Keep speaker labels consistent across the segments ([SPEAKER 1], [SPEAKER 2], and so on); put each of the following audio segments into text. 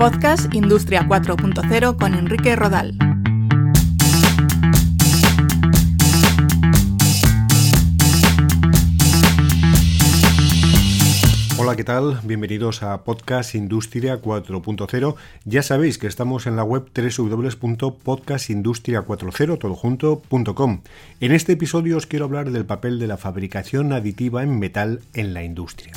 [SPEAKER 1] Podcast Industria 4.0 con Enrique Rodal.
[SPEAKER 2] Hola, ¿qué tal? Bienvenidos a Podcast Industria 4.0. Ya sabéis que estamos en la web www.podcastindustria40todojunto.com. En este episodio os quiero hablar del papel de la fabricación aditiva en metal en la industria.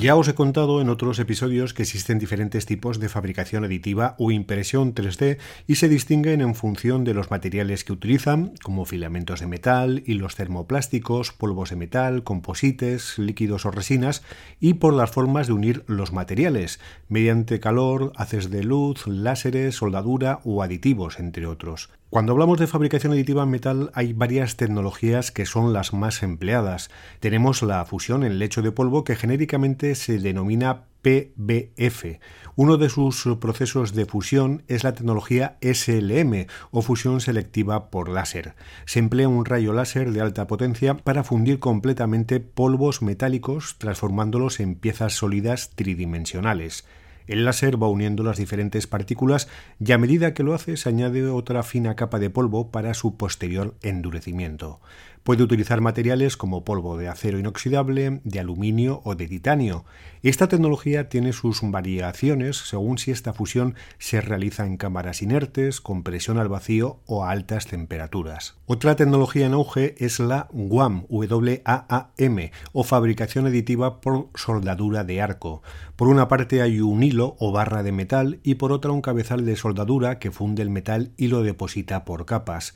[SPEAKER 2] Ya os he contado en otros episodios que existen diferentes tipos de fabricación aditiva o impresión 3D y se distinguen en función de los materiales que utilizan, como filamentos de metal, hilos termoplásticos, polvos de metal, composites, líquidos o resinas, y por las formas de unir los materiales, mediante calor, haces de luz, láseres, soldadura o aditivos, entre otros. Cuando hablamos de fabricación aditiva en metal hay varias tecnologías que son las más empleadas. Tenemos la fusión en lecho de polvo que genéricamente se denomina PBF. Uno de sus procesos de fusión es la tecnología SLM o fusión selectiva por láser. Se emplea un rayo láser de alta potencia para fundir completamente polvos metálicos transformándolos en piezas sólidas tridimensionales. El láser va uniendo las diferentes partículas y a medida que lo hace se añade otra fina capa de polvo para su posterior endurecimiento. Puede utilizar materiales como polvo de acero inoxidable, de aluminio o de titanio. Esta tecnología tiene sus variaciones según si esta fusión se realiza en cámaras inertes, con presión al vacío o a altas temperaturas. Otra tecnología en auge es la WAM, W-A-A-M, o fabricación aditiva por soldadura de arco. Por una parte hay un hilo o barra de metal y por otra un cabezal de soldadura que funde el metal y lo deposita por capas.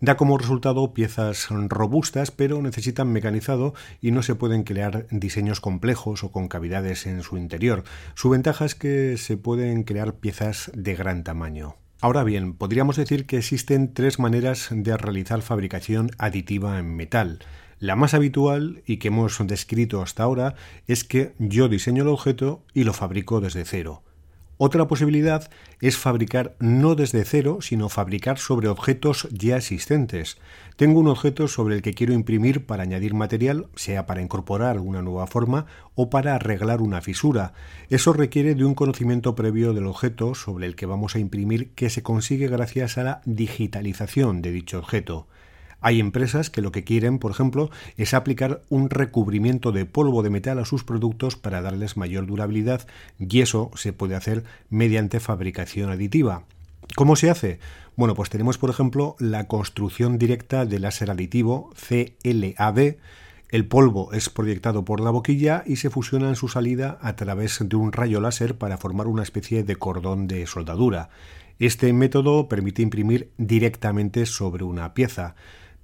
[SPEAKER 2] Da como resultado piezas robustas, pero necesitan mecanizado y no se pueden crear diseños complejos o con cavidades en su interior. Su ventaja es que se pueden crear piezas de gran tamaño. Ahora bien, podríamos decir que existen tres maneras de realizar fabricación aditiva en metal. La más habitual y que hemos descrito hasta ahora es que yo diseño el objeto y lo fabrico desde cero. Otra posibilidad es fabricar no desde cero, sino fabricar sobre objetos ya existentes. Tengo un objeto sobre el que quiero imprimir para añadir material, sea para incorporar una nueva forma o para arreglar una fisura. Eso requiere de un conocimiento previo del objeto sobre el que vamos a imprimir que se consigue gracias a la digitalización de dicho objeto. Hay empresas que lo que quieren, por ejemplo, es aplicar un recubrimiento de polvo de metal a sus productos para darles mayor durabilidad y eso se puede hacer mediante fabricación aditiva. ¿Cómo se hace? Bueno, pues tenemos, por ejemplo, la construcción directa de láser aditivo CLAD. El polvo es proyectado por la boquilla y se fusiona en su salida a través de un rayo láser para formar una especie de cordón de soldadura. Este método permite imprimir directamente sobre una pieza.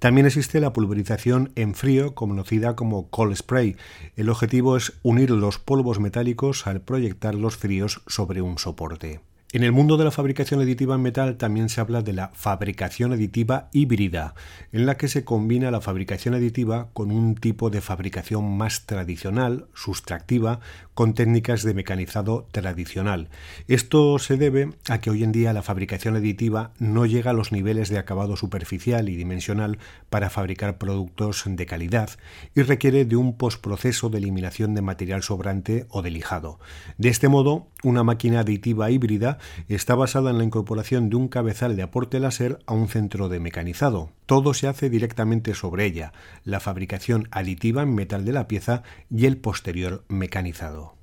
[SPEAKER 2] También existe la pulverización en frío, conocida como cold spray. El objetivo es unir los polvos metálicos al proyectar los fríos sobre un soporte. En el mundo de la fabricación aditiva en metal también se habla de la fabricación aditiva híbrida, en la que se combina la fabricación aditiva con un tipo de fabricación más tradicional, sustractiva, con técnicas de mecanizado tradicional. Esto se debe a que hoy en día la fabricación aditiva no llega a los niveles de acabado superficial y dimensional para fabricar productos de calidad y requiere de un postproceso de eliminación de material sobrante o de lijado. De este modo, una máquina aditiva híbrida está basada en la incorporación de un cabezal de aporte láser a un centro de mecanizado. Todo se hace directamente sobre ella, la fabricación aditiva en metal de la pieza y el posterior mecanizado.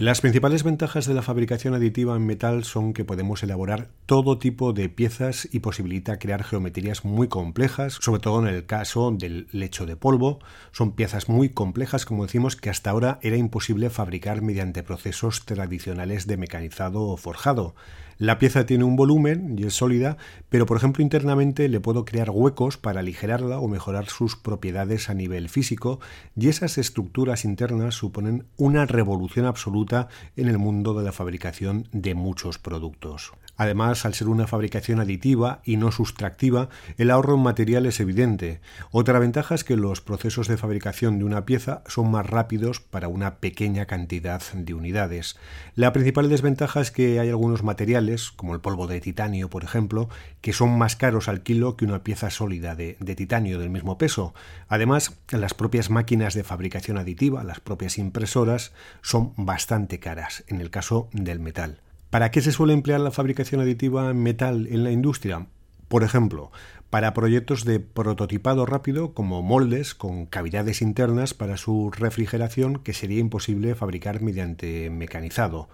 [SPEAKER 2] Las principales ventajas de la fabricación aditiva en metal son que podemos elaborar todo tipo de piezas y posibilita crear geometrías muy complejas, sobre todo en el caso del lecho de polvo. Son piezas muy complejas, como decimos, que hasta ahora era imposible fabricar mediante procesos tradicionales de mecanizado o forjado. La pieza tiene un volumen y es sólida, pero por ejemplo internamente le puedo crear huecos para aligerarla o mejorar sus propiedades a nivel físico y esas estructuras internas suponen una revolución absoluta en el mundo de la fabricación de muchos productos. Además, al ser una fabricación aditiva y no sustractiva, el ahorro en material es evidente. Otra ventaja es que los procesos de fabricación de una pieza son más rápidos para una pequeña cantidad de unidades. La principal desventaja es que hay algunos materiales, como el polvo de titanio, por ejemplo, que son más caros al kilo que una pieza sólida de, de titanio del mismo peso. Además, las propias máquinas de fabricación aditiva, las propias impresoras, son bastante caras en el caso del metal. ¿Para qué se suele emplear la fabricación aditiva en metal en la industria? Por ejemplo, para proyectos de prototipado rápido como moldes con cavidades internas para su refrigeración que sería imposible fabricar mediante mecanizado,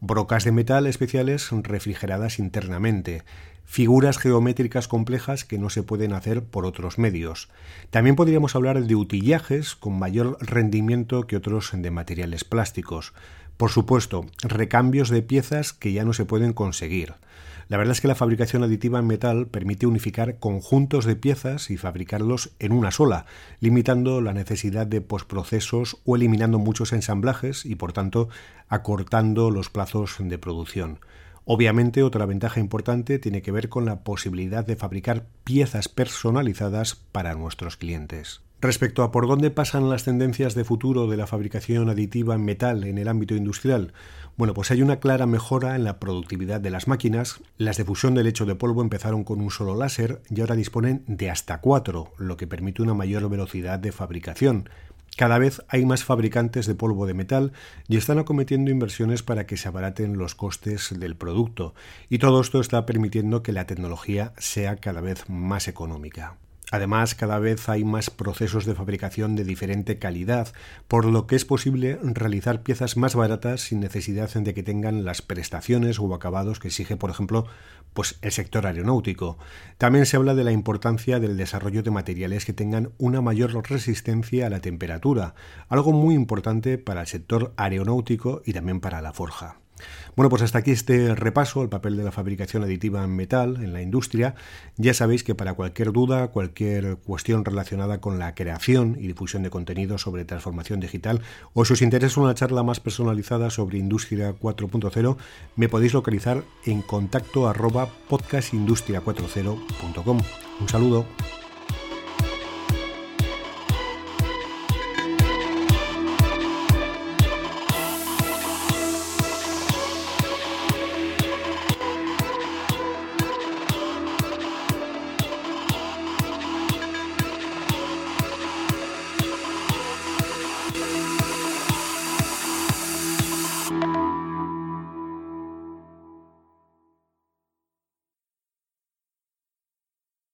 [SPEAKER 2] brocas de metal especiales refrigeradas internamente, figuras geométricas complejas que no se pueden hacer por otros medios. También podríamos hablar de utillajes con mayor rendimiento que otros de materiales plásticos. Por supuesto, recambios de piezas que ya no se pueden conseguir. La verdad es que la fabricación aditiva en metal permite unificar conjuntos de piezas y fabricarlos en una sola, limitando la necesidad de postprocesos o eliminando muchos ensamblajes y por tanto acortando los plazos de producción. Obviamente otra ventaja importante tiene que ver con la posibilidad de fabricar piezas personalizadas para nuestros clientes. Respecto a por dónde pasan las tendencias de futuro de la fabricación aditiva en metal en el ámbito industrial, bueno, pues hay una clara mejora en la productividad de las máquinas. Las de fusión de lecho de polvo empezaron con un solo láser y ahora disponen de hasta cuatro, lo que permite una mayor velocidad de fabricación. Cada vez hay más fabricantes de polvo de metal y están acometiendo inversiones para que se abaraten los costes del producto, y todo esto está permitiendo que la tecnología sea cada vez más económica. Además, cada vez hay más procesos de fabricación de diferente calidad, por lo que es posible realizar piezas más baratas sin necesidad de que tengan las prestaciones o acabados que exige, por ejemplo, pues el sector aeronáutico. También se habla de la importancia del desarrollo de materiales que tengan una mayor resistencia a la temperatura, algo muy importante para el sector aeronáutico y también para la forja. Bueno, pues hasta aquí este repaso al papel de la fabricación aditiva en metal en la industria. Ya sabéis que para cualquier duda, cualquier cuestión relacionada con la creación y difusión de contenido sobre transformación digital o si os interesa una charla más personalizada sobre Industria 4.0, me podéis localizar en contacto arroba podcastindustria40.com. Un saludo.